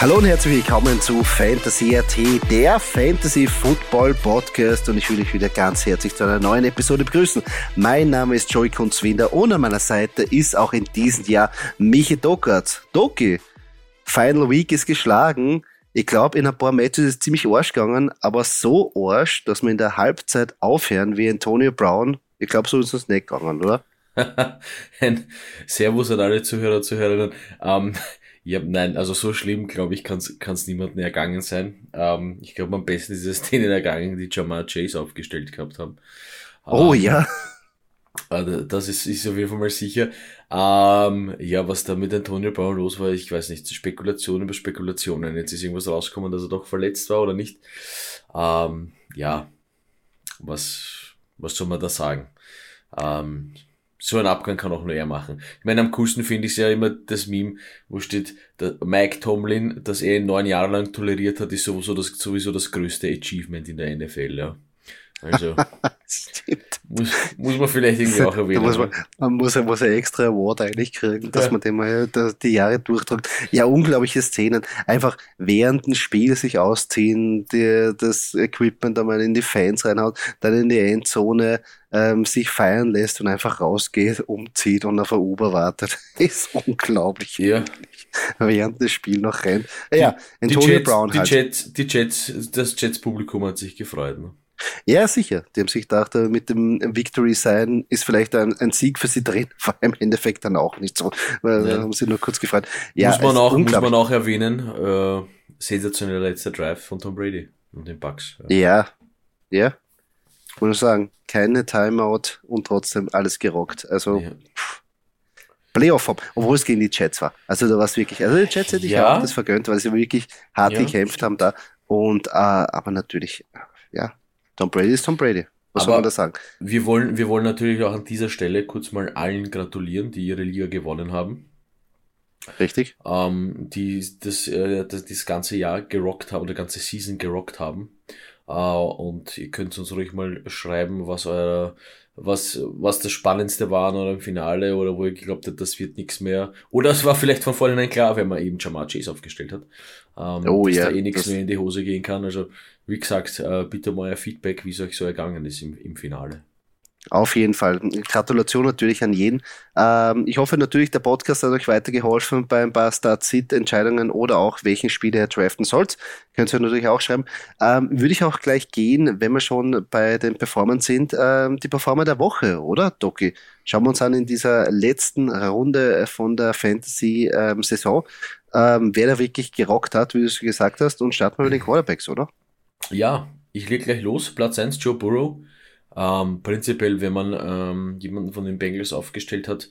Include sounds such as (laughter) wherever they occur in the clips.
Hallo und herzlich willkommen zu Fantasy AT, der Fantasy Football Podcast und ich will dich wieder ganz herzlich zu einer neuen Episode begrüßen. Mein Name ist Joey Kunzwinder und an meiner Seite ist auch in diesem Jahr Michi Dockert. Doki, Final Week ist geschlagen. Ich glaube, in ein paar Matches ist es ziemlich arsch gegangen, aber so arsch, dass wir in der Halbzeit aufhören wie Antonio Brown. Ich glaube, so ist es nicht gegangen, oder? (laughs) Servus an alle Zuhörer Zuhörerinnen. Ähm, ja, nein, also so schlimm, glaube ich, kann es niemandem ergangen sein. Ähm, ich glaube, am besten ist es (laughs) denen ergangen, die Jamar Chase aufgestellt gehabt haben. Oh ähm, ja. (laughs) Also das ist, ist auf jeden Fall mal sicher. Ähm, ja, was da mit Antonio Brown los war, ich weiß nicht, Spekulation über Spekulationen. Jetzt ist irgendwas rausgekommen, dass er doch verletzt war oder nicht. Ähm, ja, was, was soll man da sagen? Ähm, so ein Abgang kann auch nur er machen. Ich meine, am coolsten finde ich ja immer das Meme, wo steht, Mike Tomlin, das er neun Jahre lang toleriert hat, ist sowieso das, sowieso das größte Achievement in der NFL, ja. Also, (laughs) muss, muss man vielleicht irgendwie auch erwähnen. Muss man, man muss, muss ein extra Award eigentlich kriegen, dass ja. man den mal die Jahre durchdrückt. Ja, unglaubliche Szenen. Einfach während dem Spiel sich ausziehen, die, das Equipment einmal in die Fans reinhaut, dann in die Endzone ähm, sich feiern lässt und einfach rausgeht, umzieht und auf ein Uber wartet. (laughs) ist unglaublich. Ja. Während des Spiels noch rennt. Ja, die, Antonio die Jets, Brown die halt. Jets, die Jets, das Jets-Publikum hat sich gefreut. Ne? Ja, sicher. Die haben sich gedacht, äh, mit dem Victory sein ist vielleicht ein, ein Sieg für sie drin, (laughs) vor allem im Endeffekt dann auch nicht so. Weil ja. haben sie nur kurz gefreut. Ja, muss, man auch, muss man auch erwähnen, äh, sensationeller letzter Drive von Tom Brady und den Bucks. Ja, ja. ja. Muss ich sagen, keine Timeout und trotzdem alles gerockt. Also, ja. Playoff haben, obwohl es gegen die Jets war. Also da war es wirklich, also die Jets hätte ich ja. auch das vergönnt, weil sie wirklich hart ja. gekämpft haben da. Und äh, aber natürlich, ja, Tom Brady ist Tom Brady. Was Aber soll man da sagen? Wir wollen, wir wollen natürlich auch an dieser Stelle kurz mal allen gratulieren, die ihre Liga gewonnen haben. Richtig. Ähm, die das, äh, das, das ganze Jahr gerockt haben, oder ganze Season gerockt haben. Äh, und ihr könnt uns ruhig mal schreiben, was euer was, was das Spannendste war oder im Finale oder wo ihr geglaubt habt, das wird nichts mehr. Oder es war vielleicht von vornherein klar, wenn man eben Jamar Chase aufgestellt hat, ähm, oh, dass ja, da eh nichts mehr in die Hose gehen kann. Also wie gesagt, äh, bitte mal ein Feedback, wie es euch so ergangen ist im, im Finale. Auf jeden Fall. Gratulation natürlich an jeden. Ähm, ich hoffe natürlich, der Podcast hat euch weitergeholfen bei ein paar Start-Sit-Entscheidungen oder auch welchen Spieler ihr draften sollt. Könnt ihr natürlich auch schreiben. Ähm, würde ich auch gleich gehen, wenn wir schon bei den Performern sind, ähm, die Performer der Woche, oder, Doki? Schauen wir uns an in dieser letzten Runde von der Fantasy-Saison, ähm, wer da wirklich gerockt hat, wie du es gesagt hast, und starten wir mit den (laughs) Quarterbacks, oder? Ja, ich leg gleich los. Platz 1, Joe Burrow. Ähm, prinzipiell, wenn man ähm, jemanden von den Bengals aufgestellt hat,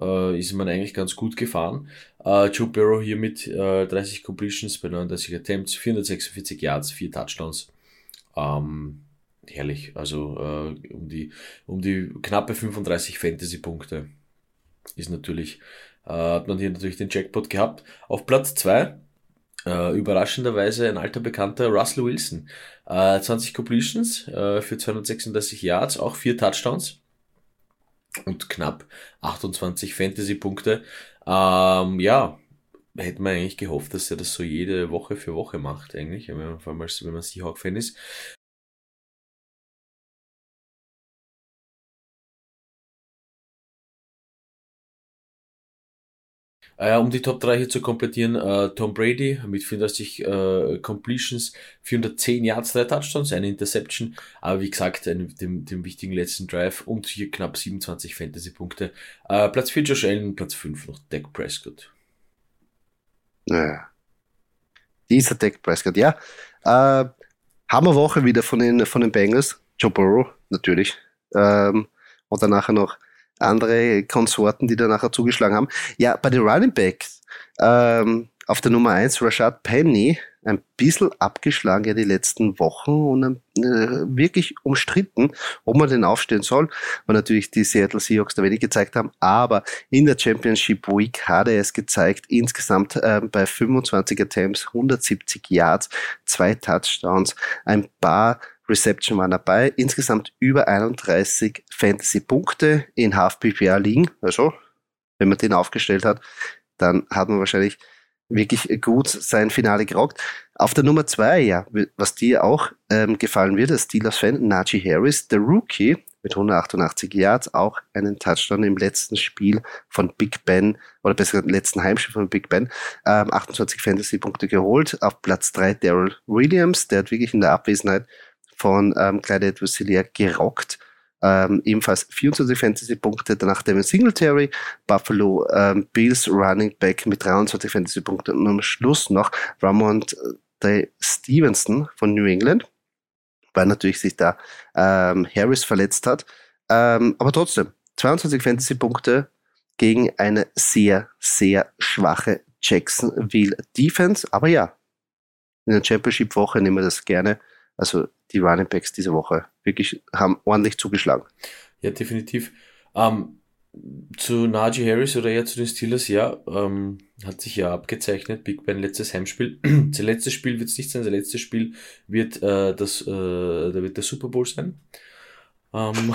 äh, ist man eigentlich ganz gut gefahren. Äh, Joe Burrow hier mit äh, 30 Completions bei 39 Attempts, 446 Yards, 4 Touchdowns. Ähm, herrlich. Also äh, um, die, um die knappe 35 Fantasy-Punkte ist natürlich, äh, hat man hier natürlich den Jackpot gehabt. Auf Platz 2 äh, überraschenderweise ein alter Bekannter, Russell Wilson. Äh, 20 Completions äh, für 236 Yards, auch vier Touchdowns und knapp 28 Fantasy-Punkte. Ähm, ja, hätte man eigentlich gehofft, dass er das so jede Woche für Woche macht, eigentlich, wenn man, wenn man Seahawk-Fan ist. Äh, um die Top 3 hier zu komplettieren, äh, Tom Brady mit 34 äh, Completions, 410 Yards, 3 Touchdowns, eine Interception, aber wie gesagt, ein, dem, dem wichtigen letzten Drive und hier knapp 27 Fantasy-Punkte. Äh, Platz 4 Josh Allen, Platz 5 noch Dak Prescott. Ja. Dieser Dak Prescott, ja. Äh, Hammerwoche wieder von den, von den Bengals. Joe Burrow, natürlich. Ähm, und dann nachher noch andere Konsorten, die da nachher zugeschlagen haben. Ja, bei den Running Backs Ähm, auf der Nummer 1 Rashad Penny, ein bisschen abgeschlagen ja die letzten Wochen und äh, wirklich umstritten, ob man den aufstellen soll, weil natürlich die Seattle Seahawks da wenig gezeigt haben, aber in der Championship Week hat er es gezeigt, insgesamt äh, bei 25 Attempts, 170 Yards, zwei Touchdowns, ein paar Reception waren dabei, insgesamt über 31 Fantasy-Punkte in Half-PPR liegen, also wenn man den aufgestellt hat, dann hat man wahrscheinlich wirklich gut sein Finale gerockt. Auf der Nummer zwei, ja, was dir auch ähm, gefallen wird, als Steelers-Fan, Najee Harris, der Rookie mit 188 Yards, auch einen Touchdown im letzten Spiel von Big Ben, oder besser gesagt, im letzten Heimspiel von Big Ben, ähm, 28 Fantasy-Punkte geholt. Auf Platz drei Daryl Williams, der hat wirklich in der Abwesenheit von ähm, Clyde edwards gerockt ähm, ebenfalls 24 Fantasy-Punkte, danach Devin Singletary, Buffalo ähm, Bills Running Back mit 23 Fantasy-Punkten und am Schluss noch Ramond äh, Stevenson von New England, weil natürlich sich da ähm, Harris verletzt hat. Ähm, aber trotzdem, 22 Fantasy-Punkte gegen eine sehr, sehr schwache Jacksonville Defense. Aber ja, in der Championship-Woche nehmen wir das gerne. Also die Running Backs diese Woche wirklich haben ordentlich zugeschlagen. Ja, definitiv. Ähm, zu Najee Harris oder eher zu den Steelers, ja, ähm, hat sich ja abgezeichnet. Big Ben letztes Heimspiel. (clears throat) sein letztes Spiel wird es nicht sein, sein letztes Spiel wird äh, das, äh, da wird der Super Bowl sein. Ähm, (laughs)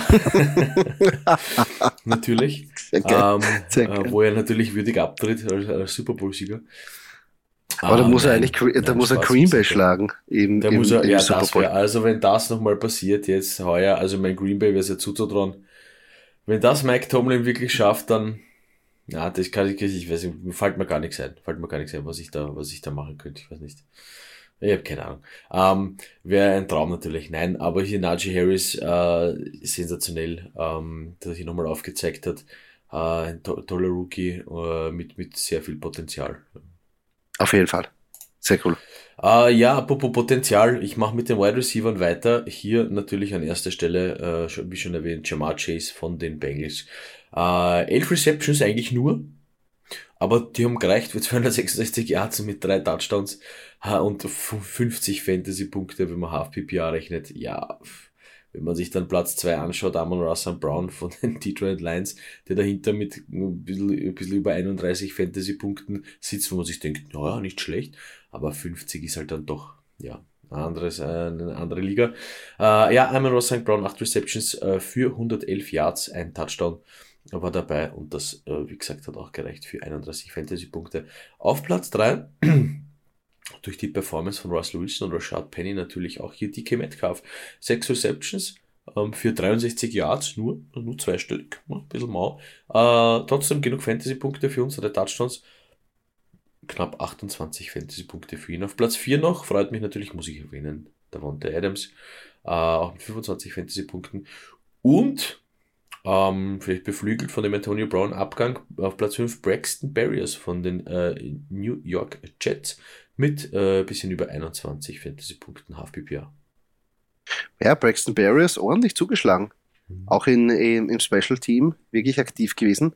(laughs) natürlich. Ähm, äh, wo er natürlich würdig abtritt als, als Super Bowl-Sieger. Aber da muss er eigentlich, da nein, muss er Green Bay schlagen. Im, da im, muss er, im ja, das wär, also wenn das nochmal passiert jetzt heuer, also mein Green Bay wäre es ja zuzutrauen. Wenn das Mike Tomlin wirklich schafft, dann, ja, das kann ich, ich weiß nicht, fällt mir gar nichts ein, fällt mir gar nichts ein, was ich da, was ich da machen könnte, ich weiß nicht. Ich habe keine Ahnung. Ähm, Wäre ein Traum natürlich. Nein, aber hier Najee Harris, äh, sensationell, ähm, dass er nochmal aufgezeigt hat. Äh, ein to toller Rookie äh, mit, mit sehr viel Potenzial. Auf jeden Fall. Sehr cool. Uh, ja, apropos Potenzial, ich mache mit den Wide Receivers weiter. Hier natürlich an erster Stelle, uh, wie schon erwähnt, Jamar Chase von den Bengals. Uh, elf Receptions eigentlich nur, aber die haben gereicht für (laughs) 266 Yards mit drei Touchdowns und 50 Fantasy-Punkte, wenn man Half PPA rechnet. Ja, wenn man sich dann Platz 2 anschaut, Amon Russell Brown von den (laughs) Detroit Lions, der dahinter mit ein bisschen, ein bisschen über 31 Fantasy-Punkten sitzt, wo man sich denkt, naja, nicht schlecht, aber 50 ist halt dann doch, ja, anderes, äh, eine andere Liga. Äh, ja, Amon Russell Brown, 8 Receptions äh, für 111 Yards, ein Touchdown war dabei und das, äh, wie gesagt, hat auch gereicht für 31 Fantasy-Punkte. Auf Platz 3 (clears throat) durch die Performance von Russell Wilson und Rashad Penny natürlich auch hier DK Metcalf. Sechs Receptions ähm, für 63 Yards, nur, nur zwei Stück, ein bisschen mau. Äh, trotzdem genug Fantasy-Punkte für unsere Touchdowns. Knapp 28 Fantasy-Punkte für ihn. Auf Platz 4 noch, freut mich natürlich, muss ich erwähnen, der Adams, äh, auch mit 25 Fantasy-Punkten. Und ähm, vielleicht beflügelt von dem Antonio Brown Abgang auf Platz 5 Braxton Barriers von den äh, New York Jets mit äh, bisschen über 21 Fantasy-Punkten Half-PPA. Ja, Braxton Barriers ordentlich zugeschlagen. Mhm. Auch in, in, im Special-Team wirklich aktiv gewesen.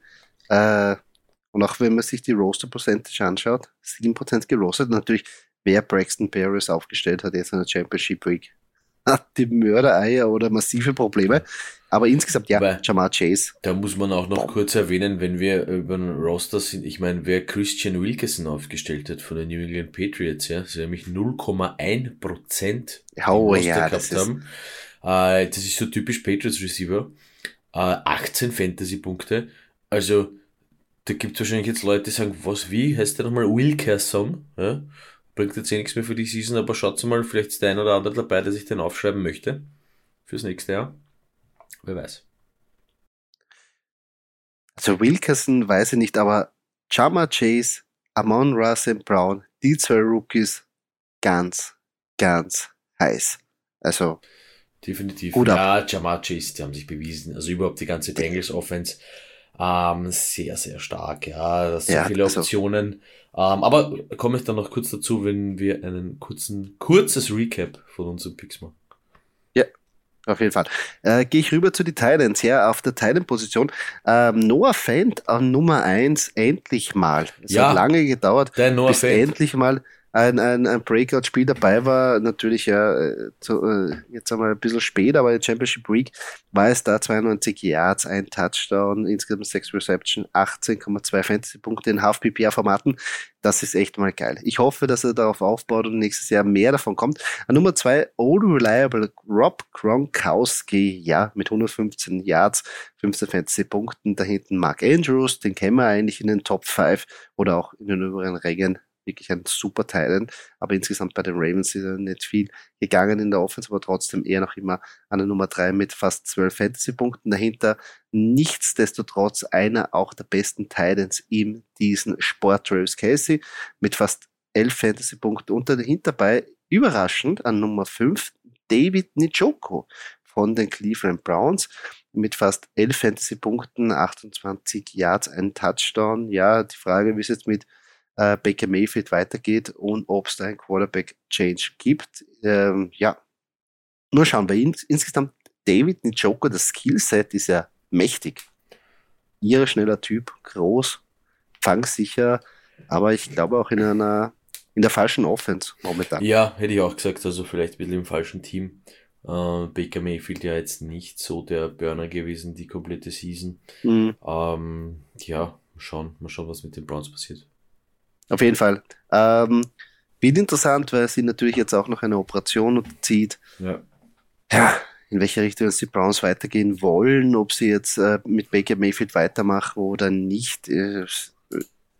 Äh, und auch wenn man sich die Roster-Percentage anschaut, 7% gerostet. Natürlich, wer Braxton Barriers aufgestellt hat jetzt in der Championship Week, (laughs) hat die Mördereier oder massive Probleme. Aber insgesamt ja, Aber Jamar Chase. Da muss man auch noch Boom. kurz erwähnen, wenn wir über den Roster sind, ich meine, wer Christian Wilkerson aufgestellt hat von den New England Patriots, ja, sie nämlich 0,1 Prozent oh, ja, gehabt haben. Äh, das ist so typisch Patriots Receiver. Äh, 18 Fantasy-Punkte. Also, da gibt es wahrscheinlich jetzt Leute, die sagen, was, wie, heißt der nochmal Wilkerson? Ja? Bringt jetzt eh nichts mehr für die Season, aber schaut mal, vielleicht ist der ein oder andere dabei, der sich den aufschreiben möchte. Fürs nächste Jahr. Wer weiß. Also Wilkerson weiß ich nicht, aber Chama Chase, Amon Russell Brown, die zwei Rookies, ganz, ganz heiß. Also. Definitiv. Gut ja, Jamar Chase, die haben sich bewiesen. Also überhaupt die ganze Bengals Offense. Ähm, sehr, sehr stark, ja. Das sind ja, viele also, Optionen. Ähm, aber komme ich dann noch kurz dazu, wenn wir einen kurzen, kurzes Recap von unseren Picks machen. Auf jeden Fall. Äh, Gehe ich rüber zu den Titans. Ja, auf der Titan-Position. Ähm, Noah Fent an Nummer 1, endlich mal. Es Ja, hat lange gedauert, bis Fant. endlich mal ein, ein, ein Breakout-Spiel dabei war. Natürlich ja äh, zu, äh, jetzt einmal ein bisschen spät, aber in Championship Week war es da 92 Yards, ein Touchdown, insgesamt 6 Reception, 18,2 Fantasy-Punkte in Half-PPR-Formaten. Das ist echt mal geil. Ich hoffe, dass er darauf aufbaut und nächstes Jahr mehr davon kommt. An Nummer zwei, Old Reliable Rob Gronkowski, ja, mit 115 Yards, 15 Fantasy-Punkten. Da hinten Mark Andrews, den kennen wir eigentlich in den Top 5 oder auch in den oberen Rängen. Wirklich ein super Teil. Aber insgesamt bei den Ravens ist er nicht viel gegangen in der Offense, aber trotzdem eher noch immer an der Nummer drei mit fast 12 Fantasy-Punkten. Dahinter nichtsdestotrotz einer auch der besten Titans in diesem Sport, Travis Casey, mit fast 11 Fantasy-Punkten. Und dahinter bei, überraschend, an Nummer 5, David Njoku von den Cleveland Browns mit fast 11 Fantasy-Punkten, 28 Yards, ein Touchdown. Ja, die Frage, wie es jetzt mit äh, Baker Mayfield weitergeht und ob es da ein Quarterback-Change gibt. Ähm, ja, nur schauen, bei ihm insgesamt David Njoku, das Skillset ist ja mächtig. Ihre schneller Typ, groß, fangsicher, aber ich glaube auch in einer in der falschen Offense momentan. Ja, hätte ich auch gesagt, also vielleicht ein bisschen im falschen Team. Äh, Baker Mayfield ja jetzt nicht so der Burner gewesen, die komplette Season. Mhm. Ähm, ja, mal schauen, mal schauen, was mit den Browns passiert. Auf jeden Fall. Ähm, wird interessant, weil sie natürlich jetzt auch noch eine Operation unterzieht. Ja. Ja, in welche Richtung die Browns weitergehen wollen, ob sie jetzt äh, mit Baker Mayfield weitermachen oder nicht, äh,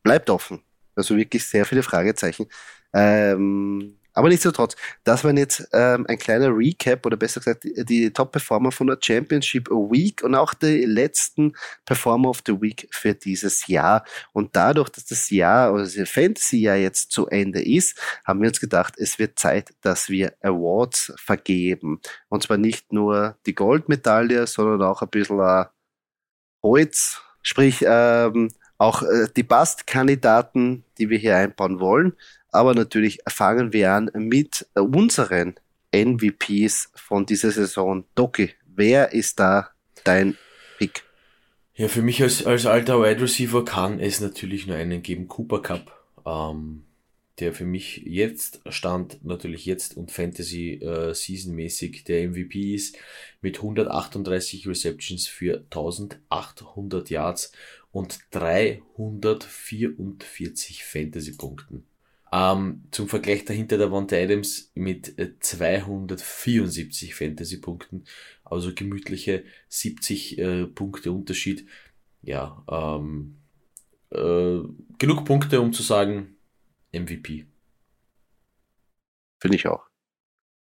bleibt offen. Also wirklich sehr viele Fragezeichen. Ähm, aber nichtsdestotrotz, das war jetzt ähm, ein kleiner Recap oder besser gesagt die, die Top-Performer von der Championship Week und auch die letzten Performer of the Week für dieses Jahr. Und dadurch, dass das Jahr oder das Fantasy-Jahr jetzt zu Ende ist, haben wir uns gedacht, es wird Zeit, dass wir Awards vergeben. Und zwar nicht nur die Goldmedaille, sondern auch ein bisschen äh, Holz, sprich ähm, auch äh, die Bastkandidaten, die wir hier einbauen wollen. Aber natürlich fangen wir an mit äh, unseren MVPs von dieser Saison. Doki, wer ist da dein Pick? Ja, für mich als, als alter Wide Receiver kann es natürlich nur einen geben, Cooper Cup, ähm, der für mich jetzt stand, natürlich jetzt und Fantasy äh, Season mäßig der MVP ist, mit 138 Receptions für 1800 Yards und 344 Fantasy Punkten. Ähm, zum Vergleich dahinter der Wante Adams mit äh, 274 Fantasy-Punkten, also gemütliche 70 äh, Punkte Unterschied. Ja, ähm, äh, genug Punkte, um zu sagen, MVP. Finde ich auch.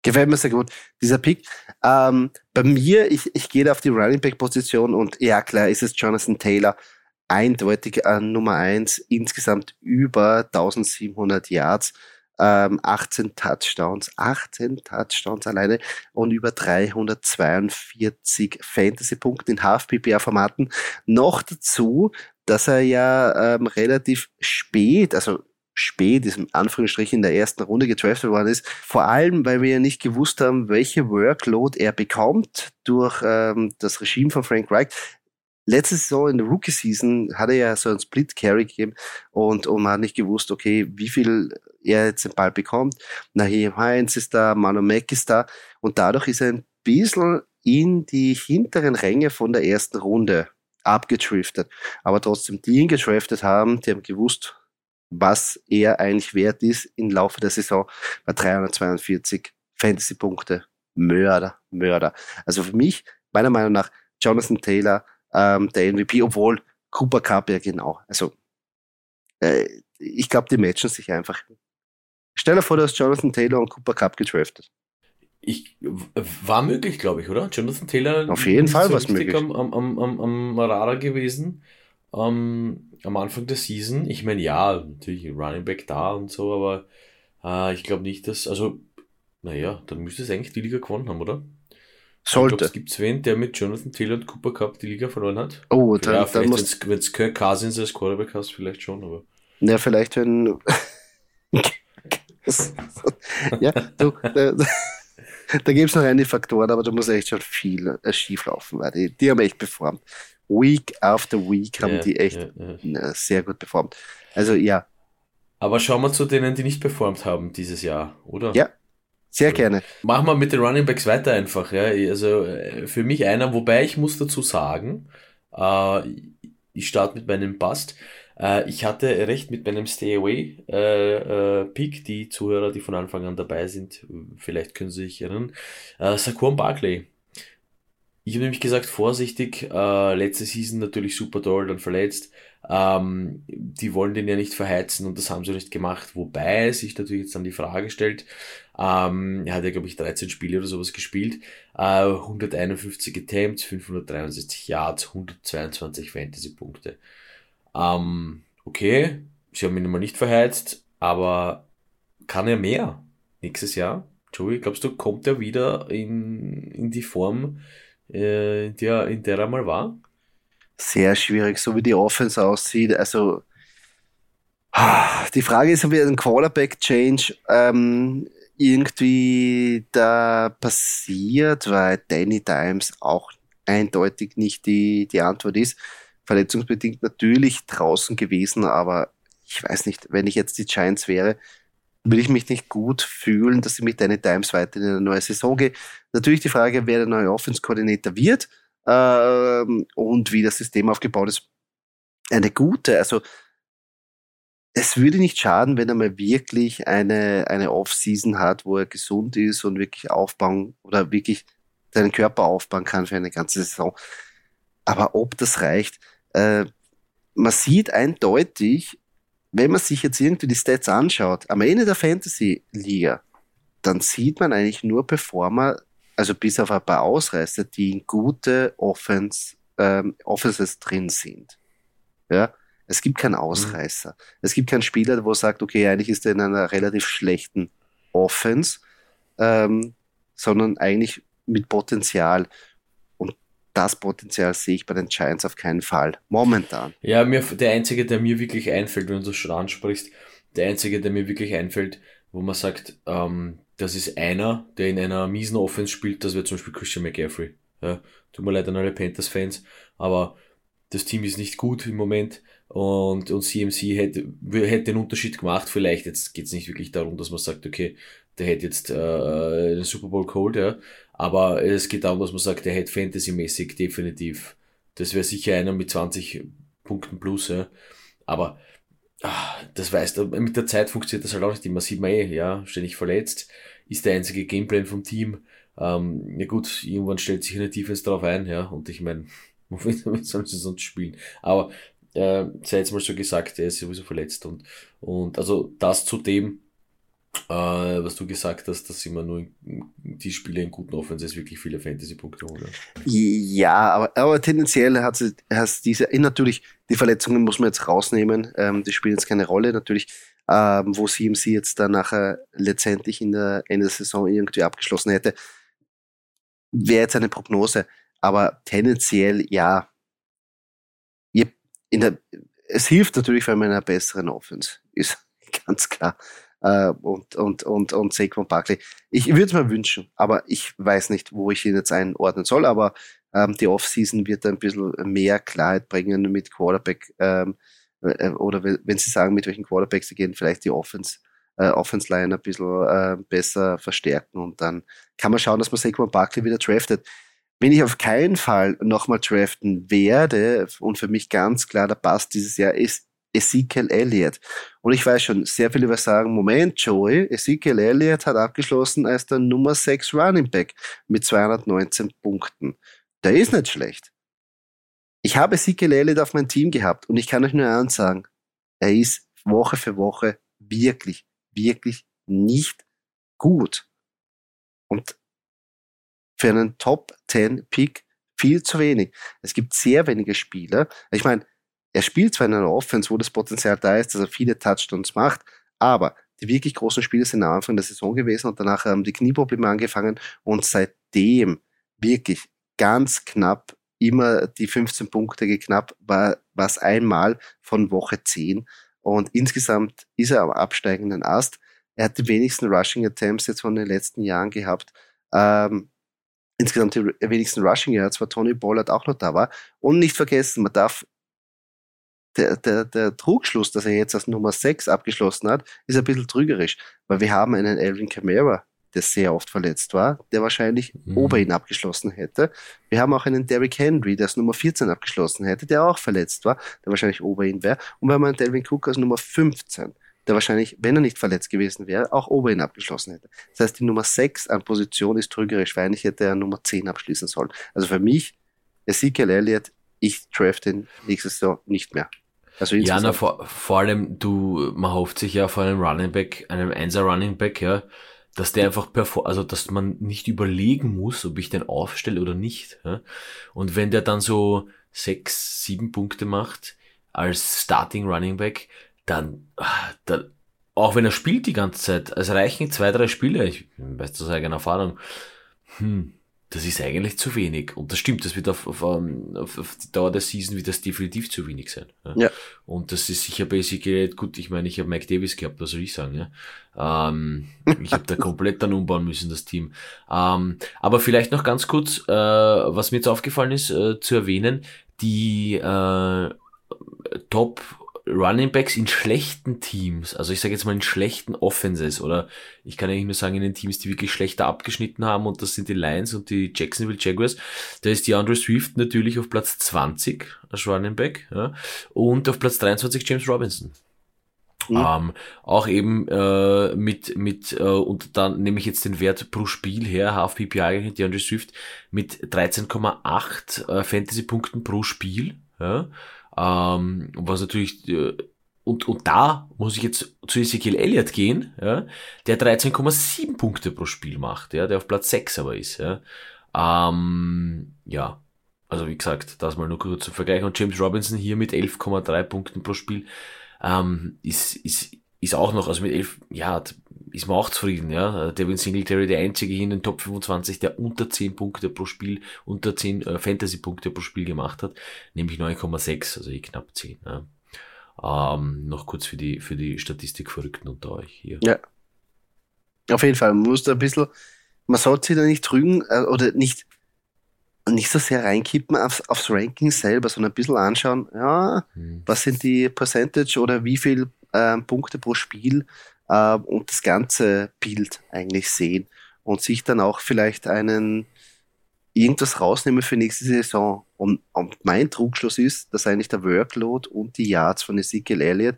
Gefällt mir sehr gut, dieser Pick. Ähm, bei mir, ich, ich gehe auf die Running Back Position und ja, klar, ist es Jonathan Taylor eindeutig an Nummer eins insgesamt über 1700 Yards, ähm, 18 Touchdowns, 18 Touchdowns alleine und über 342 Fantasy-Punkte in Half-PPR-Formaten. Noch dazu, dass er ja ähm, relativ spät, also spät, ist in Anführungsstrichen in der ersten Runde gedraftet worden ist. Vor allem, weil wir ja nicht gewusst haben, welche Workload er bekommt durch ähm, das Regime von Frank Reich. Letzte Saison in der Rookie-Season hat er ja so einen Split-Carry gegeben und, und man hat nicht gewusst, okay, wie viel er jetzt den Ball bekommt. Naheem Heinz ist da, Manu Mack ist da und dadurch ist er ein bisschen in die hinteren Ränge von der ersten Runde abgetriftet. Aber trotzdem, die ihn getraftet haben, die haben gewusst, was er eigentlich wert ist im Laufe der Saison bei 342 Fantasy-Punkte. Mörder, Mörder. Also für mich, meiner Meinung nach, Jonathan Taylor, ähm, der MVP, obwohl Cooper Cup ja genau. Also äh, ich glaube, die matchen sich einfach. Stell dir vor, du hast Jonathan Taylor und Cooper Cup gedraftet. Ich, war möglich, glaube ich, oder? Jonathan Taylor. Auf jeden Fall was richtig möglich. Am, am, am, am, Radar gewesen. Ähm, am Anfang der Season. Ich meine, ja, natürlich Running Back da und so, aber äh, ich glaube nicht, dass, also, naja, dann müsste es eigentlich die Liga gewonnen haben, oder? Sollte. Gibt es wen, der mit Jonathan Taylor und Cooper Cup die Liga verloren hat? Oh, dann, ja, dann muss, wenn es Kirk Cousins als Quarterback hast, vielleicht schon, aber. ja, vielleicht wenn, ja, du, äh, da gibt es noch einige Faktoren, aber da muss echt schon viel äh, schief laufen, weil die, die haben echt performt. Week after Week haben ja, die echt ja, ja. sehr gut performt. Also ja. Aber schauen wir zu denen, die nicht performt haben dieses Jahr, oder? Ja, sehr gerne. Machen wir mit den Running Backs weiter einfach. Ja. Also äh, für mich einer, wobei ich muss dazu sagen, äh, ich starte mit meinem Bust. Äh, ich hatte recht mit meinem Stay Away äh, äh, Pick. Die Zuhörer, die von Anfang an dabei sind, vielleicht können Sie sich erinnern. Äh, Saquon Barkley. Ich habe nämlich gesagt, vorsichtig, äh, letzte Season natürlich super toll, dann verletzt. Ähm, die wollen den ja nicht verheizen und das haben sie nicht gemacht. Wobei sich natürlich jetzt dann die Frage stellt, ähm, er hat ja, glaube ich, 13 Spiele oder sowas gespielt, äh, 151 Attempts, 563 Yards, 122 Fantasy-Punkte. Ähm, okay, sie haben ihn immer nicht verheizt, aber kann er mehr nächstes Jahr? Joey, glaubst du, kommt er wieder in, in die Form, äh, in, der, in der er mal war? Sehr schwierig, so wie die Offense aussieht. Also, die Frage ist, ob wir einen Quarterback-Change ähm, irgendwie da passiert, weil Danny Dimes auch eindeutig nicht die, die Antwort ist verletzungsbedingt natürlich draußen gewesen, aber ich weiß nicht, wenn ich jetzt die Giants wäre, würde ich mich nicht gut fühlen, dass ich mit Danny Dimes weiter in eine neue Saison gehe. Natürlich die Frage, wer der neue Offense-Koordinator wird ähm, und wie das System aufgebaut ist. Eine gute, also es würde nicht schaden, wenn er mal wirklich eine, eine Off-Season hat, wo er gesund ist und wirklich aufbauen oder wirklich seinen Körper aufbauen kann für eine ganze Saison. Aber ob das reicht, äh, man sieht eindeutig, wenn man sich jetzt irgendwie die Stats anschaut, am Ende der Fantasy-Liga, dann sieht man eigentlich nur Performer, also bis auf ein paar Ausreißer, die in gute Offense, ähm, Offenses drin sind. Ja, es gibt keinen Ausreißer. Mhm. Es gibt keinen Spieler, wo sagt, okay, eigentlich ist er in einer relativ schlechten Offense, ähm, sondern eigentlich mit Potenzial das Potenzial sehe ich bei den Giants auf keinen Fall. Momentan. Ja, mir, der einzige, der mir wirklich einfällt, wenn du schon ansprichst, der einzige, der mir wirklich einfällt, wo man sagt, ähm, das ist einer, der in einer miesen Offense spielt, das wäre zum Beispiel Christian McCaffrey. Ja, tut mir leid an alle Panthers-Fans, aber das Team ist nicht gut im Moment und, und CMC hätte, hätte den Unterschied gemacht. Vielleicht, jetzt geht es nicht wirklich darum, dass man sagt, okay, der hätte jetzt äh, den Super Bowl geholt, ja, aber es geht darum, dass man sagt, der hätte Fantasy-mäßig definitiv. Das wäre sicher einer mit 20 Punkten plus, ja. Aber ach, das weißt du, mit der Zeit funktioniert das halt auch nicht immer. Sieht man eh, ja, ständig verletzt, ist der einzige Gameplan vom Team. Ähm, ja gut, irgendwann stellt sich eine Defense drauf ein, ja, und ich meine, (laughs) womit sollen sie sonst spielen? Aber äh, sei jetzt mal so gesagt, er ist sowieso verletzt und, und also das zu dem, äh, was du gesagt hast, dass immer nur die Spiele in guten Offenses wirklich viele Fantasy-Punkte holen. Ja, aber, aber tendenziell hat sie hast diese, eh, natürlich, die Verletzungen muss man jetzt rausnehmen, ähm, die spielen jetzt keine Rolle, natürlich, ähm, wo CMC jetzt dann nachher letztendlich in der Ende der Saison irgendwie abgeschlossen hätte, wäre jetzt eine Prognose, aber tendenziell ja. Der, es hilft natürlich, wenn man in einer besseren Offense ist, (laughs) ganz klar äh, und, und, und, und Saquon Barkley. Ich würde es mir wünschen, aber ich weiß nicht, wo ich ihn jetzt einordnen soll, aber ähm, die Offseason wird ein bisschen mehr Klarheit bringen mit Quarterback ähm, äh, oder wenn Sie sagen, mit welchen Quarterbacks Sie gehen, vielleicht die Offense äh, Offense Line ein bisschen äh, besser verstärken und dann kann man schauen, dass man Saquon Barkley wieder draftet. Wenn ich auf keinen Fall nochmal draften werde und für mich ganz klar der Pass dieses Jahr ist Ezekiel Elliott. Und ich weiß schon, sehr viele werden sagen, Moment, Joey, Ezekiel Elliott hat abgeschlossen als der Nummer 6 Running Back mit 219 Punkten. Der ist nicht schlecht. Ich habe Ezekiel Elliott auf mein Team gehabt und ich kann euch nur eins sagen, er ist Woche für Woche wirklich, wirklich nicht gut. Und für einen Top 10 Pick viel zu wenig. Es gibt sehr wenige Spieler. Ich meine, er spielt zwar in einer Offense, wo das Potenzial da ist, dass er viele Touchdowns macht, aber die wirklich großen Spiele sind am Anfang der Saison gewesen und danach haben die Knieprobleme angefangen und seitdem wirklich ganz knapp immer die 15 Punkte geknappt, war was einmal von Woche 10 und insgesamt ist er am absteigenden Ast. Er hat die wenigsten Rushing Attempts jetzt von den letzten Jahren gehabt. ähm, insgesamt die wenigsten Rushing Yards, weil Tony Pollard auch noch da war. Und nicht vergessen, man darf der, der, der Trugschluss, dass er jetzt als Nummer 6 abgeschlossen hat, ist ein bisschen trügerisch, weil wir haben einen Alvin Kamara, der sehr oft verletzt war, der wahrscheinlich mhm. ober ihn abgeschlossen hätte. Wir haben auch einen Derrick Henry, der als Nummer 14 abgeschlossen hätte, der auch verletzt war, der wahrscheinlich ober ihn wäre. Und wir haben einen Delvin Cook als Nummer 15, der wahrscheinlich, wenn er nicht verletzt gewesen wäre, auch ober ihn abgeschlossen hätte. Das heißt, die Nummer 6 an Position ist trügerisch, weil eigentlich hätte er Nummer 10 abschließen sollen. Also für mich, Ezekiel Elliott, ich draft ihn nächstes Jahr nicht mehr. Also ja, na, vor, vor allem, du, man hofft sich ja vor einem Running Back, einem Einser Running Back, ja, dass der einfach perform, also dass man nicht überlegen muss, ob ich den aufstelle oder nicht. Ja. Und wenn der dann so sechs, sieben Punkte macht als Starting Running Back, dann, dann auch wenn er spielt die ganze Zeit, es reichen zwei, drei Spiele, ich weiß das aus eigener Erfahrung, hm, das ist eigentlich zu wenig. Und das stimmt, das wird auf, auf, ähm, auf, auf die Dauer der Season wird das definitiv zu wenig sein. Ja. ja. Und das ist sicher basically, gut, ich meine, ich habe Mike Davis gehabt, was soll ich sagen, ja. Ähm, ich habe da komplett dann umbauen müssen, das Team. Ähm, aber vielleicht noch ganz kurz, äh, was mir jetzt aufgefallen ist, äh, zu erwähnen, die äh, Top Running Backs in schlechten Teams, also ich sage jetzt mal in schlechten Offenses oder ich kann eigentlich nur sagen in den Teams, die wirklich schlechter abgeschnitten haben und das sind die Lions und die Jacksonville Jaguars, da ist die Andre Swift natürlich auf Platz 20 als Running Back ja, und auf Platz 23 James Robinson. Mhm. Ähm, auch eben äh, mit, mit äh, und dann nehme ich jetzt den Wert pro Spiel her, Half PPI, die Andre Swift mit 13,8 äh, Fantasy-Punkten pro Spiel. Ja. Ähm, was natürlich, äh, und, und da muss ich jetzt zu Ezekiel Elliott gehen, ja, der 13,7 Punkte pro Spiel macht, ja, der auf Platz 6 aber ist. Ja. Ähm, ja, also wie gesagt, das mal nur kurz zum Vergleich. Und James Robinson hier mit 11,3 Punkten pro Spiel ähm, ist, ist, ist auch noch, also mit 11, ja, ist man auch zufrieden, ja. Devin Singletary, der einzige hier in den Top 25, der unter 10 Punkte pro Spiel, unter 10 äh, Fantasy-Punkte pro Spiel gemacht hat, nämlich 9,6, also eh knapp 10. Ja. Ähm, noch kurz für die, für die Statistikverrückten unter euch hier. Ja. Auf jeden Fall, man muss da ein bisschen, man sollte sich da nicht trügen äh, oder nicht, nicht so sehr reinkippen aufs, aufs Ranking selber, sondern ein bisschen anschauen, ja, hm. was sind die Percentage oder wie viel äh, Punkte pro Spiel äh, und das ganze Bild eigentlich sehen und sich dann auch vielleicht einen irgendwas rausnehmen für nächste Saison. Und, und mein Trugschluss ist, dass eigentlich der Workload und die Yards von Ezekiel Elliott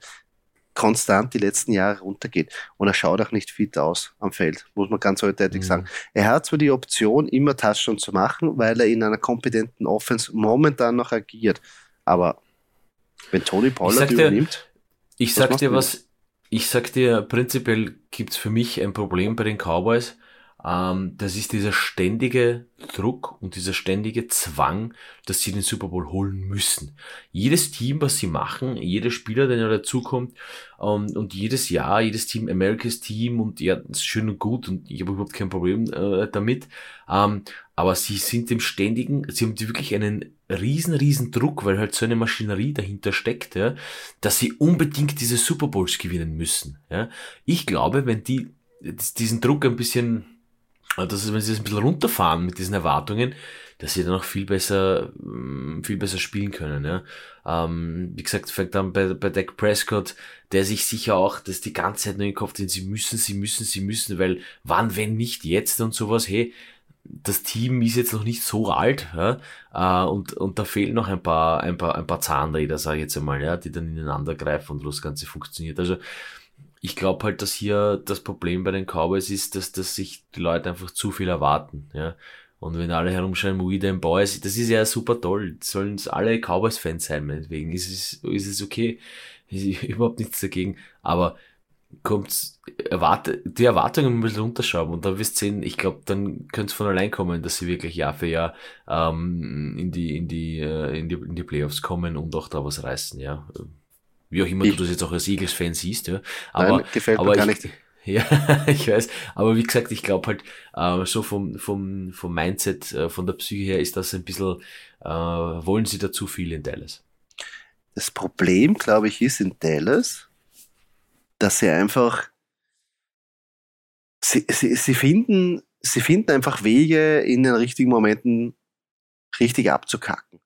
konstant die letzten Jahre runtergeht. Und er schaut auch nicht fit aus am Feld, muss man ganz eindeutig mhm. sagen. Er hat zwar die Option, immer Touchdown zu machen, weil er in einer kompetenten Offense momentan noch agiert. Aber wenn Tony Pollard übernimmt. Ich sag dir was, ich sag dir, prinzipiell gibt's für mich ein Problem bei den Cowboys. Ähm, das ist dieser ständige Druck und dieser ständige Zwang, dass sie den Super Bowl holen müssen. Jedes Team, was sie machen, jeder Spieler, der dazukommt ähm, und jedes Jahr, jedes Team, Americas Team und ja, ist schön und gut und ich habe überhaupt kein Problem äh, damit. Ähm, aber sie sind dem ständigen, sie haben wirklich einen riesen, riesen Druck, weil halt so eine Maschinerie dahinter steckt, ja, dass sie unbedingt diese Super Bowls gewinnen müssen. Ja. Ich glaube, wenn die diesen Druck ein bisschen, dass wenn sie das ein bisschen runterfahren mit diesen Erwartungen, dass sie dann auch viel besser, mm, viel besser spielen können. Ja. Ähm, wie gesagt, fängt dann bei, bei Dak Prescott, der sich sicher auch das die ganze Zeit nur im Kopf, den sie müssen, sie müssen, sie müssen, weil wann, wenn nicht jetzt und sowas, hey, das Team ist jetzt noch nicht so alt, ja, äh, und, und da fehlen noch ein paar, ein paar, ein paar Zahnräder, sage ich jetzt einmal, ja, die dann ineinander greifen und das Ganze funktioniert. Also ich glaube halt, dass hier das Problem bei den Cowboys ist, dass, dass sich die Leute einfach zu viel erwarten, ja. Und wenn alle herumschreien, We them Boys, das ist ja super toll. Sollen alle Cowboys-Fans sein, meinetwegen. Ist es, ist es okay. Ist (laughs) überhaupt nichts dagegen. Aber kommt erwarte, die Erwartungen ein bisschen runterschrauben und dann wirst du sehen, ich glaube, dann könnte es von allein kommen, dass sie wirklich Jahr für Jahr ähm, in, die, in, die, äh, in, die, in die Playoffs kommen und auch da was reißen, ja. Wie auch immer ich, du das jetzt auch als Eagles-Fan siehst, ja. Aber, nein, gefällt aber mir gar ich, nicht. (laughs) Ja, ich weiß. Aber wie gesagt, ich glaube halt, äh, so vom, vom, vom Mindset, äh, von der Psyche her ist das ein bisschen, äh, wollen sie da zu viel in Dallas. Das Problem, glaube ich, ist in Dallas, dass sie einfach, sie, sie, sie finden, sie finden einfach Wege, in den richtigen Momenten richtig abzukacken.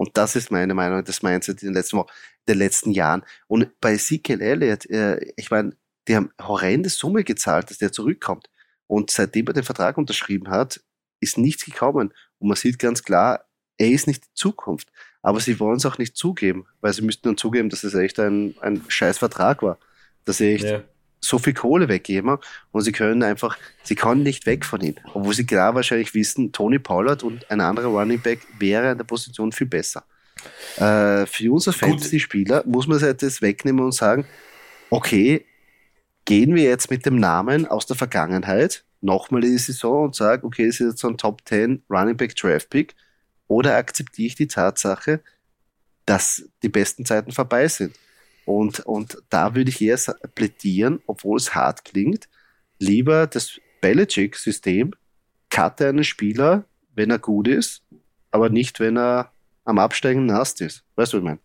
Und das ist meine Meinung, das Mindset in den letzten Wochen, in den letzten Jahren. Und bei Ezekiel Elliott, äh, ich meine, die haben horrende Summe gezahlt, dass der zurückkommt. Und seitdem er den Vertrag unterschrieben hat, ist nichts gekommen. Und man sieht ganz klar, er ist nicht die Zukunft. Aber sie wollen es auch nicht zugeben, weil sie müssten dann zugeben, dass es echt ein, ein scheiß Vertrag war. Dass sie echt ja. So viel Kohle weggeben und sie können einfach, sie können nicht weg von ihm. Obwohl sie klar wahrscheinlich wissen, Tony Pollard und ein anderer Running Back wäre in der Position viel besser. Äh, für uns als Fantasy-Spieler muss man halt das wegnehmen und sagen, okay, gehen wir jetzt mit dem Namen aus der Vergangenheit nochmal in die Saison und sagen, okay, das ist jetzt so ein Top 10 Running Back Draft Pick oder akzeptiere ich die Tatsache, dass die besten Zeiten vorbei sind? Und, und da würde ich eher plädieren, obwohl es hart klingt, lieber das Belichick-System, cutte einen Spieler, wenn er gut ist, aber nicht, wenn er am Absteigen nass ist. Weißt du, was ich meine?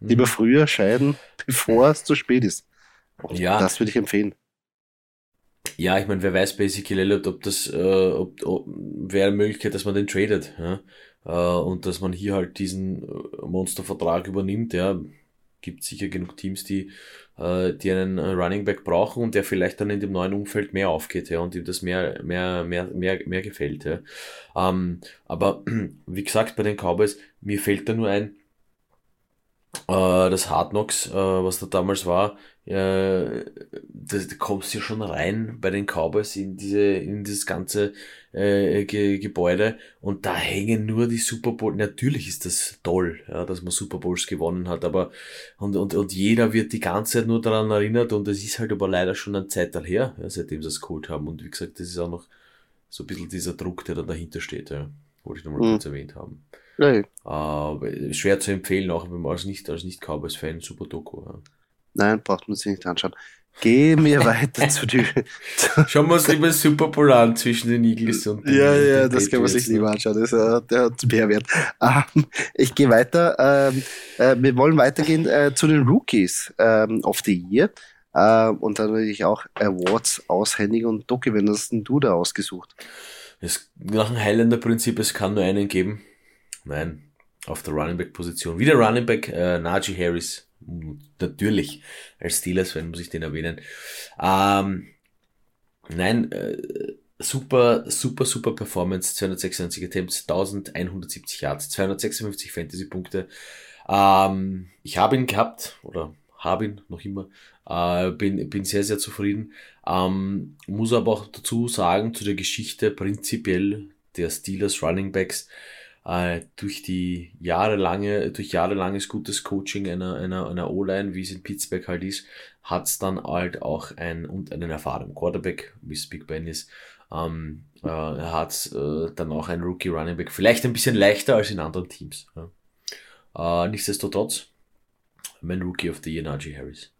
Mhm. Lieber früher scheiden, (laughs) bevor es zu spät ist. Und ja. Das würde ich empfehlen. Ja, ich meine, wer weiß Elliott, ob das, äh, ob, ob wäre eine Möglichkeit, dass man den tradet. Ja? äh, und dass man hier halt diesen äh, Monstervertrag übernimmt, ja, gibt sicher genug Teams, die, äh, die einen äh, Running Back brauchen und der vielleicht dann in dem neuen Umfeld mehr aufgeht, ja, und ihm das mehr, mehr, mehr, mehr, mehr gefällt, ja. Ähm, aber (clears throat) wie gesagt, bei den Cowboys, mir fällt da nur ein, äh, das Hard Knocks, äh, was da damals war, äh, da, da kommst du ja schon rein bei den Cowboys in diese, in dieses ganze äh, Ge Gebäude und da hängen nur die Super Bowl. Natürlich ist das toll, ja, dass man Super Bowls gewonnen hat, aber und, und, und jeder wird die ganze Zeit nur daran erinnert und es ist halt aber leider schon ein Zeitalter her, ja, seitdem sie es geholt haben. Und wie gesagt, das ist auch noch so ein bisschen dieser Druck, der da dahinter steht, ja. Wollte ich nochmal mhm. kurz erwähnt haben. Ja. Aber schwer zu empfehlen, auch wenn man als nicht, als nicht Cowboys-Fan, super Doku. Ja. Nein, braucht man sich nicht anschauen. Gehen wir (laughs) weiter zu den. Schauen wir uns lieber Super Bowl an zwischen den Eagles und den Ja, ja, den das kann man sich lieber anschauen. Das, uh, der hat Mehrwert. Um, ich gehe weiter. Um, uh, wir wollen weitergehen uh, zu den Rookies um, of the Year. und dann würde ich auch Awards aushändigen. Und Doki, wenn hast denn du da ausgesucht? Es, nach dem Highlander-Prinzip, es kann nur einen geben. Nein, auf der Running Back-Position. Wieder Running Back, äh, Najee Harris natürlich, als Steelers-Fan muss ich den erwähnen. Ähm, nein, äh, super, super, super Performance, 296 Attempts, 1170 Yards, 256 Fantasy-Punkte. Ähm, ich habe ihn gehabt, oder habe ihn noch immer, äh, bin, bin sehr, sehr zufrieden. Ähm, muss aber auch dazu sagen, zu der Geschichte prinzipiell der Steelers Running Backs, äh, durch die jahrelange, durch jahrelanges gutes Coaching einer, einer, einer O-Line, wie es in Pittsburgh halt ist, hat es dann halt auch ein, und einen erfahrenen Quarterback, wie es Big Ben ist, ähm, äh, hat äh, dann auch ein Rookie Running Back, vielleicht ein bisschen leichter als in anderen Teams. Ja. Äh, nichtsdestotrotz, mein Rookie of the Year, Najee Harris.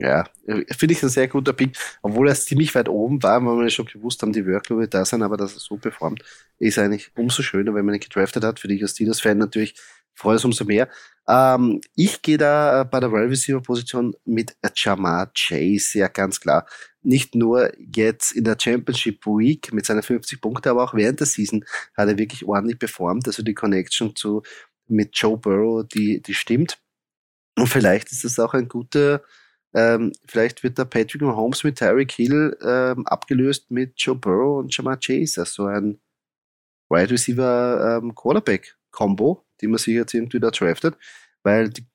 Ja, finde ich ein sehr guter Pick, obwohl er ziemlich weit oben war, weil wir schon gewusst haben, die Workload da sein, aber dass er so performt, ist eigentlich umso schöner, wenn man ihn gedraftet hat. Für dich als Steelers-Fan natürlich freut es umso mehr. Ähm, ich gehe da bei der Wide Receiver Position mit Jamar Chase, ja ganz klar. Nicht nur jetzt in der Championship Week mit seinen 50 Punkten, aber auch während der Season hat er wirklich ordentlich performt. Also die Connection zu mit Joe Burrow, die, die stimmt. Und vielleicht ist das auch ein guter ähm, vielleicht wird der Patrick Mahomes mit Tyreek Hill ähm, abgelöst mit Joe Burrow und Jamar Chase. Also ein Wide Receiver ähm, Quarterback Combo, die man sich jetzt irgendwie da draftet, weil die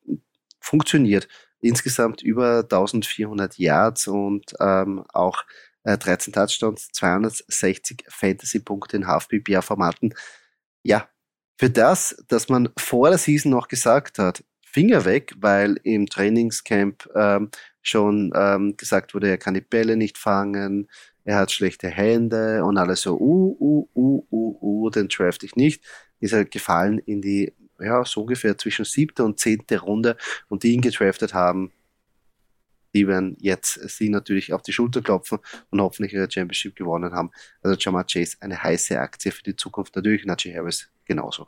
funktioniert. Insgesamt über 1400 Yards und ähm, auch äh, 13 Touchdowns, 260 Fantasy-Punkte in Half-PPR-Formaten. Ja, für das, dass man vor der Season noch gesagt hat, Finger weg, weil im Trainingscamp ähm, schon ähm, gesagt wurde, er kann die Bälle nicht fangen, er hat schlechte Hände und alles so, uh, uh, uh, uh, uh, den draft ich nicht. Ist er gefallen in die, ja, so ungefähr zwischen siebte und zehnte Runde und die ihn gedraftet haben, die werden jetzt sie natürlich auf die Schulter klopfen und hoffentlich ihre Championship gewonnen haben. Also Jamar Chase, eine heiße Aktie für die Zukunft. Natürlich Najee Harris genauso.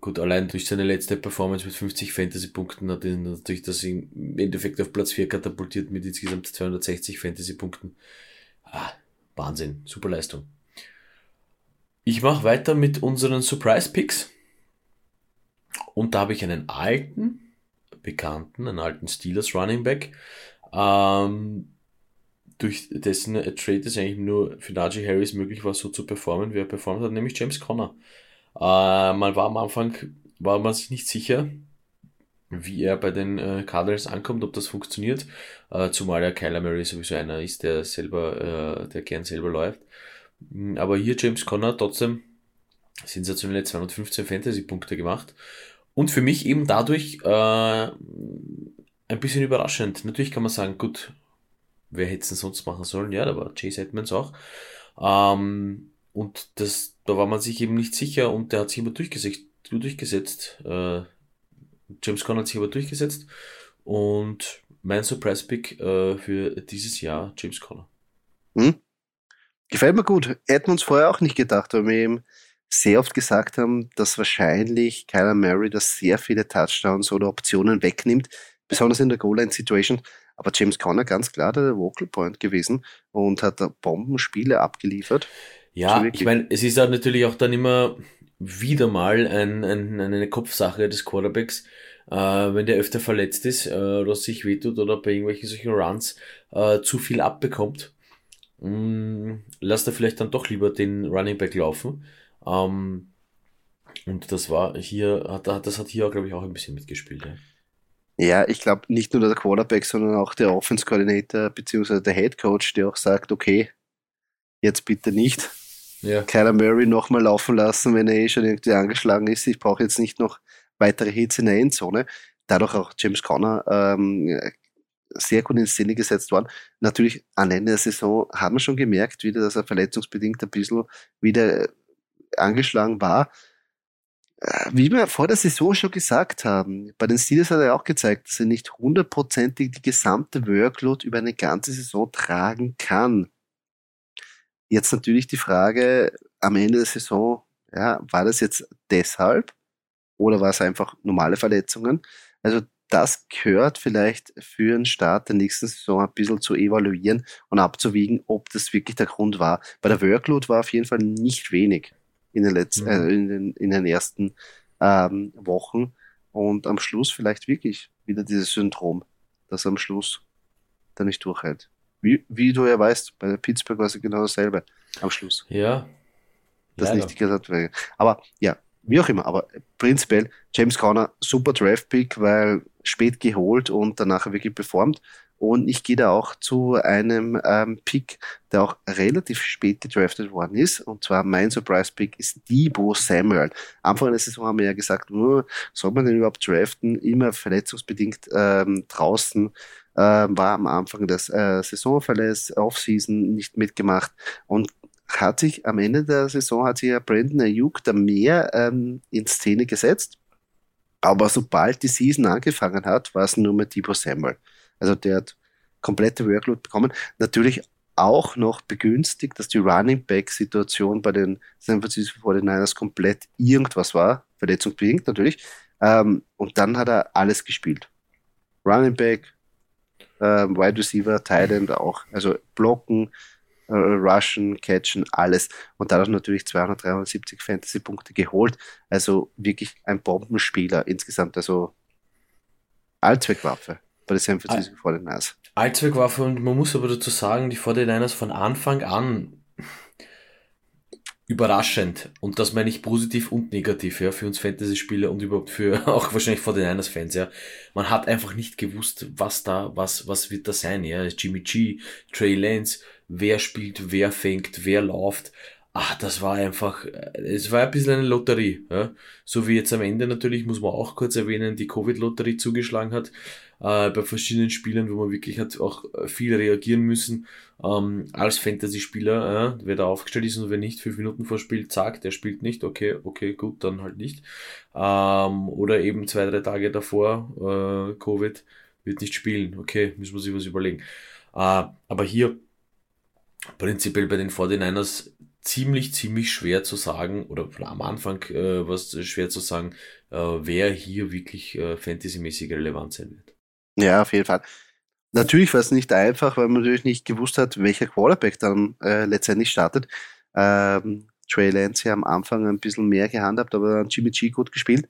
Gut, allein durch seine letzte Performance mit 50 Fantasy-Punkten hat er natürlich das im Endeffekt auf Platz 4 katapultiert mit insgesamt 260 Fantasy-Punkten. Ah, Wahnsinn, super Leistung. Ich mache weiter mit unseren Surprise Picks. Und da habe ich einen alten, bekannten, einen alten Steelers Running Back, ähm, durch dessen Trade es eigentlich nur für Najee Harris möglich war, so zu performen, wie er performt hat, nämlich James Conner. Äh, man war am Anfang, war man sich nicht sicher, wie er bei den äh, Cardinals ankommt, ob das funktioniert, äh, zumal ja Kyler Murray sowieso einer ist, der selber, äh, der gern selber läuft. Hm, aber hier James Conner trotzdem sensationelle 215 Fantasy-Punkte gemacht. Und für mich eben dadurch äh, ein bisschen überraschend. Natürlich kann man sagen, gut, wer hätte es denn sonst machen sollen? Ja, da war Chase Edmonds auch. Ähm, und das, da war man sich eben nicht sicher und der hat sich immer durchgesetzt. durchgesetzt. Äh, James Conner hat sich aber durchgesetzt. Und mein Surprise-Pick äh, für dieses Jahr, James Conner. Hm? Gefällt mir gut. Hätten uns vorher auch nicht gedacht, weil wir eben sehr oft gesagt haben, dass wahrscheinlich Kyler Murray das sehr viele Touchdowns oder Optionen wegnimmt, besonders in der Goal-Line-Situation. Aber James Conner ganz klar der Vocal Point gewesen und hat da Bombenspiele abgeliefert. Ja, ich meine, es ist auch natürlich auch dann immer wieder mal ein, ein, eine Kopfsache des Quarterbacks, äh, wenn der öfter verletzt ist äh, oder sich wehtut oder bei irgendwelchen solchen Runs äh, zu viel abbekommt. Mh, mm, lasst er vielleicht dann doch lieber den Running Back laufen. Ähm, und das war hier, hat, das hat hier, glaube ich, auch ein bisschen mitgespielt. Ja. Ja, ich glaube nicht nur der Quarterback, sondern auch der Offense Coordinator bzw. der Head Coach, der auch sagt, okay, jetzt bitte nicht. Ja. Kyler Murray nochmal laufen lassen, wenn er eh schon irgendwie angeschlagen ist. Ich brauche jetzt nicht noch weitere Hits in der Endzone. Dadurch auch James Conner ähm, sehr gut in Szene gesetzt worden. Natürlich am Ende der Saison haben wir schon gemerkt, wieder, dass er verletzungsbedingt ein bisschen wieder angeschlagen war. Äh, wie wir vor der Saison schon gesagt haben, bei den Steelers hat er auch gezeigt, dass er nicht hundertprozentig die gesamte Workload über eine ganze Saison tragen kann. Jetzt natürlich die Frage am Ende der Saison, ja, war das jetzt deshalb oder war es einfach normale Verletzungen? Also das gehört vielleicht für den Start der nächsten Saison ein bisschen zu evaluieren und abzuwiegen, ob das wirklich der Grund war. Bei der Workload war auf jeden Fall nicht wenig in den, letzten, mhm. äh, in den, in den ersten ähm, Wochen. Und am Schluss vielleicht wirklich wieder dieses Syndrom, das am Schluss dann nicht durchhält. Wie, wie du ja weißt, bei Pittsburgh war es genau dasselbe am Schluss. Ja. Das leider. nicht gesagt wurde. Aber ja, wie auch immer, aber prinzipiell James Conner, super Draft-Pick, weil spät geholt und danach wirklich performt. Und ich gehe da auch zu einem ähm, Pick, der auch relativ spät gedraftet worden ist. Und zwar mein Surprise-Pick ist Debo Samuel. Anfang der Saison haben wir ja gesagt, oh, soll man den überhaupt draften? Immer verletzungsbedingt ähm, draußen. Äh, war am Anfang des äh, Saisonverlass, Offseason nicht mitgemacht und hat sich am Ende der Saison hat sich ja Brandon Ayuk da mehr ähm, in Szene gesetzt. Aber sobald die Season angefangen hat, war es nur mehr Debo Samuel. Also der hat komplette Workload bekommen. Natürlich auch noch begünstigt, dass die Running Back Situation bei den San Francisco 49ers komplett irgendwas war, verletzungsbedingt natürlich. Ähm, und dann hat er alles gespielt. Running Back, ähm, Wide Receiver, Tight End auch. Also blocken, äh, rushen, catchen, alles. Und dadurch natürlich 273 Fantasy-Punkte geholt. Also wirklich ein Bombenspieler insgesamt. Also Allzweckwaffe bei den San Francisco 49ers. Allzweckwaffe und man muss aber dazu sagen, die 49ers von Anfang an überraschend. Und das meine ich positiv und negativ, ja, für uns Fantasy-Spieler und überhaupt für (laughs) auch wahrscheinlich 49ers-Fans, ja. Man hat einfach nicht gewusst, was da, was, was wird da sein, ja. Jimmy G, Trey Lance, wer spielt, wer fängt, wer läuft. Ah, das war einfach, es war ein bisschen eine Lotterie. Ja? So wie jetzt am Ende natürlich, muss man auch kurz erwähnen, die Covid-Lotterie zugeschlagen hat äh, bei verschiedenen Spielern, wo man wirklich hat auch viel reagieren müssen. Ähm, als Fantasy-Spieler, äh, wer da aufgestellt ist und wer nicht fünf Minuten vor Spiel, zack, der spielt nicht, okay, okay, gut, dann halt nicht. Ähm, oder eben zwei, drei Tage davor, äh, Covid, wird nicht spielen, okay, müssen wir sich was überlegen. Äh, aber hier prinzipiell bei den 49ers ziemlich, ziemlich schwer zu sagen, oder am Anfang äh, was schwer zu sagen, äh, wer hier wirklich äh, fantasymäßig relevant sein wird. Ja, auf jeden Fall. Natürlich war es nicht einfach, weil man natürlich nicht gewusst hat, welcher Quarterback dann äh, letztendlich startet. Ähm, Trey Lance ja am Anfang ein bisschen mehr gehandhabt, aber dann Jimmy G gut gespielt.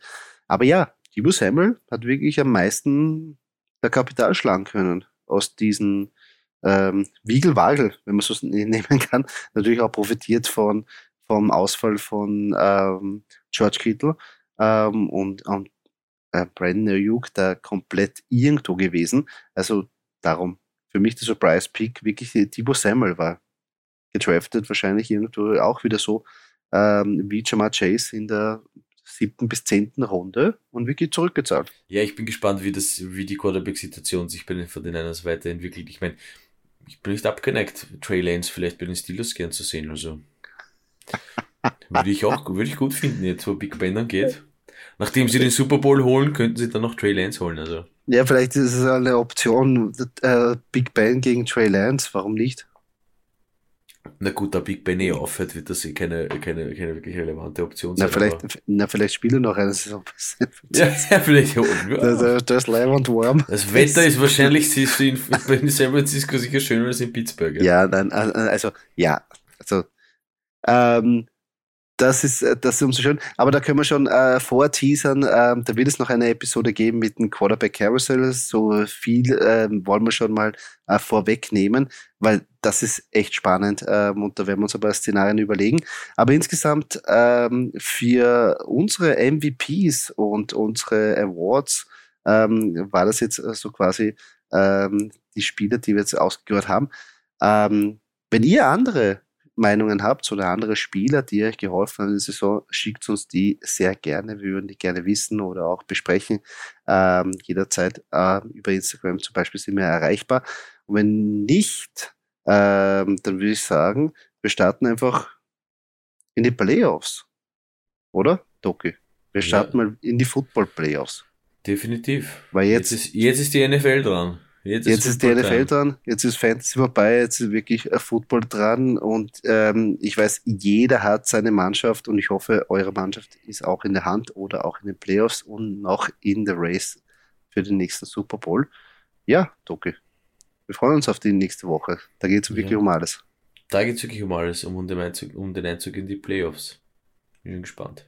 Aber ja, Dibu Samuel hat wirklich am meisten der Kapital schlagen können aus diesen ähm, Wiegelwagel, wenn man so (laughs) nehmen kann. Natürlich auch profitiert von vom Ausfall von ähm, George Kittle ähm, und, und äh, Brandon Ayuk da komplett irgendwo gewesen. Also darum für mich der Surprise Pick wirklich Thibaut Samuel war gedraftet, wahrscheinlich irgendwo auch wieder so ähm, wie Jamar Chase in der siebten bis zehnten Runde und wirklich zurückgezahlt. Ja, ich bin gespannt, wie das, wie die Quarterback-Situation sich bei den 49ers weiterentwickelt. Ich meine, ich bin nicht abgeneigt, Trey Lance vielleicht bei den Steelers gern zu sehen, also. (laughs) würde ich auch, würde ich gut finden, jetzt wo Big Ben dann geht. Nachdem sie den Super Bowl holen, könnten sie dann noch Trey Lance holen, also. Ja, vielleicht ist es eine Option, äh, Big Ben gegen Trey Lance, warum nicht? Na gut, da Big Ben eh aufhört, wird das eh keine, keine, keine wirklich relevante Option sein. Na, vielleicht, na, vielleicht spiele noch eine Saison. ja, ja, vielleicht. Ja. Das, das ist live und warm. Das Wetter ist wahrscheinlich siehst du in, in San Francisco sicher schöner als in Pittsburgh. Ja, nein, also, ja, also, ähm, das ist, äh, das ist umso schön. Aber da können wir schon äh, vorteasern. Äh, da wird es noch eine Episode geben mit dem Quarterback Carousel. So viel äh, wollen wir schon mal äh, vorwegnehmen, weil das ist echt spannend ähm, und da werden wir uns ein paar Szenarien überlegen. Aber insgesamt ähm, für unsere MVPs und unsere Awards ähm, war das jetzt äh, so quasi ähm, die Spieler, die wir jetzt ausgehört haben. Ähm, wenn ihr andere Meinungen habt oder andere Spieler, die euch geholfen haben in der Saison, schickt uns die sehr gerne. Wir würden die gerne wissen oder auch besprechen. Ähm, jederzeit äh, über Instagram zum Beispiel sind wir erreichbar. Und wenn nicht, ähm, dann würde ich sagen, wir starten einfach in die Playoffs. Oder, Doki? Wir starten ja. mal in die Football Playoffs. Definitiv. Weil jetzt, jetzt, ist, jetzt ist die NFL dran. Jetzt, jetzt ist, die NFL dran, jetzt ist Fantasy vorbei, jetzt ist wirklich Football dran und ähm, ich weiß, jeder hat seine Mannschaft und ich hoffe, eure Mannschaft ist auch in der Hand oder auch in den Playoffs und noch in der Race für den nächsten Super Bowl. Ja, Doki, wir freuen uns auf die nächste Woche. Da geht es wirklich ja. um alles. Da geht es wirklich um alles, um den, Einzug, um den Einzug in die Playoffs. Bin gespannt.